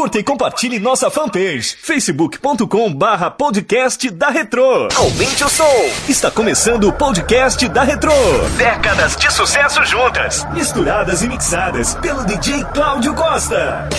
Curta e compartilhe nossa fanpage, facebook.com barra podcast da Retro. Aumente o som. Está começando o podcast da Retro. Décadas de sucesso juntas, misturadas e mixadas pelo DJ Cláudio Costa.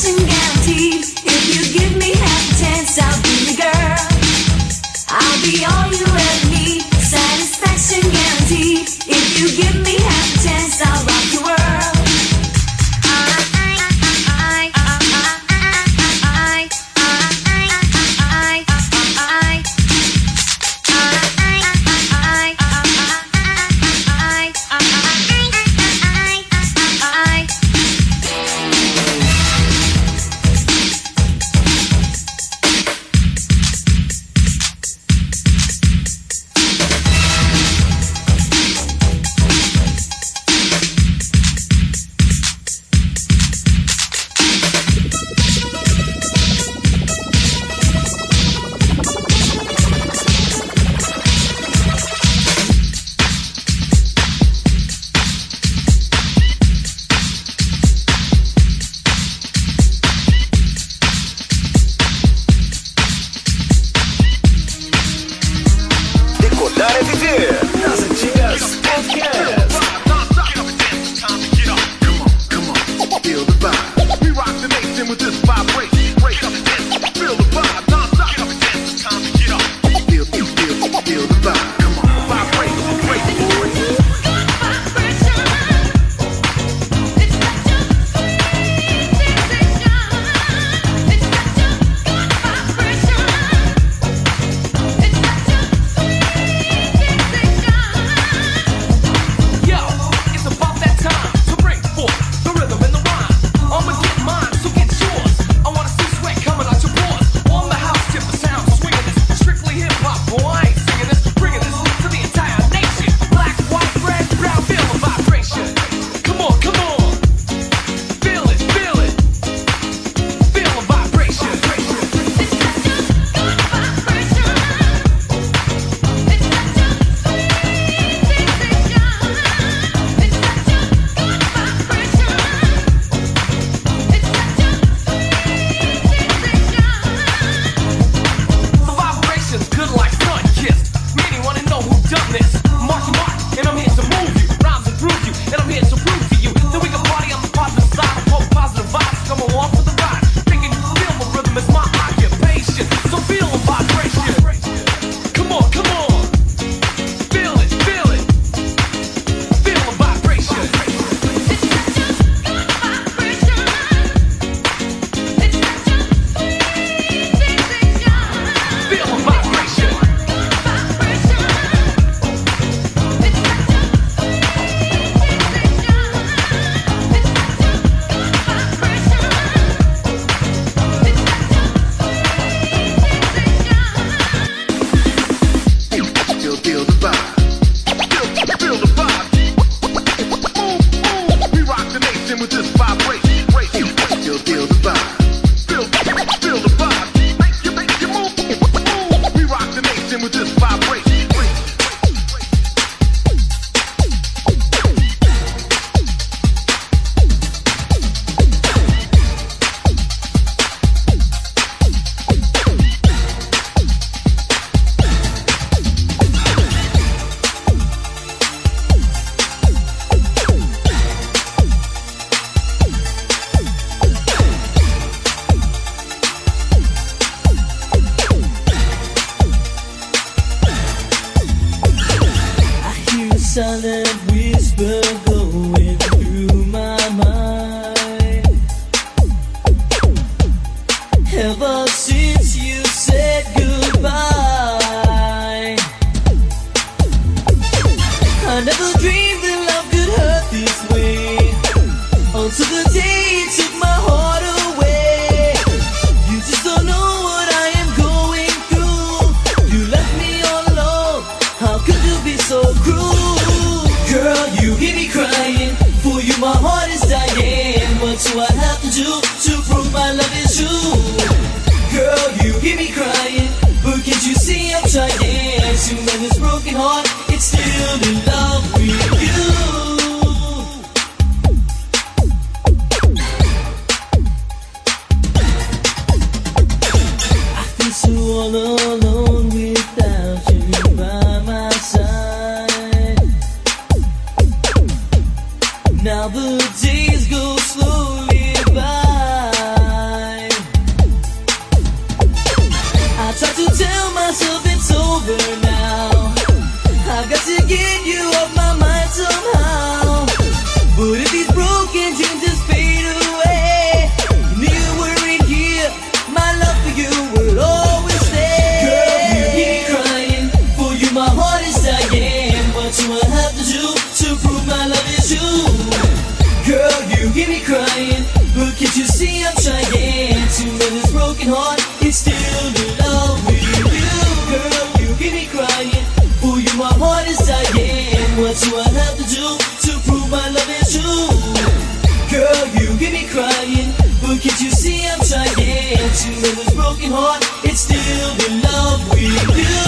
blessing to the day you took my heart away. You just don't know what I am going through. You left me all alone. How could you be so cruel? Girl, you hear me crying. For you, my heart is dying. What do I have to do to prove my love is true? Girl, you hear me crying. But can't you see I'm trying to mend this broken heart? heart is still in love with you. Girl, you get me crying. For you, my heart is dying. What do I have to do to prove my love is true? Girl, you get me crying. But can't you see I'm trying to mend this broken heart? It's still in love with you.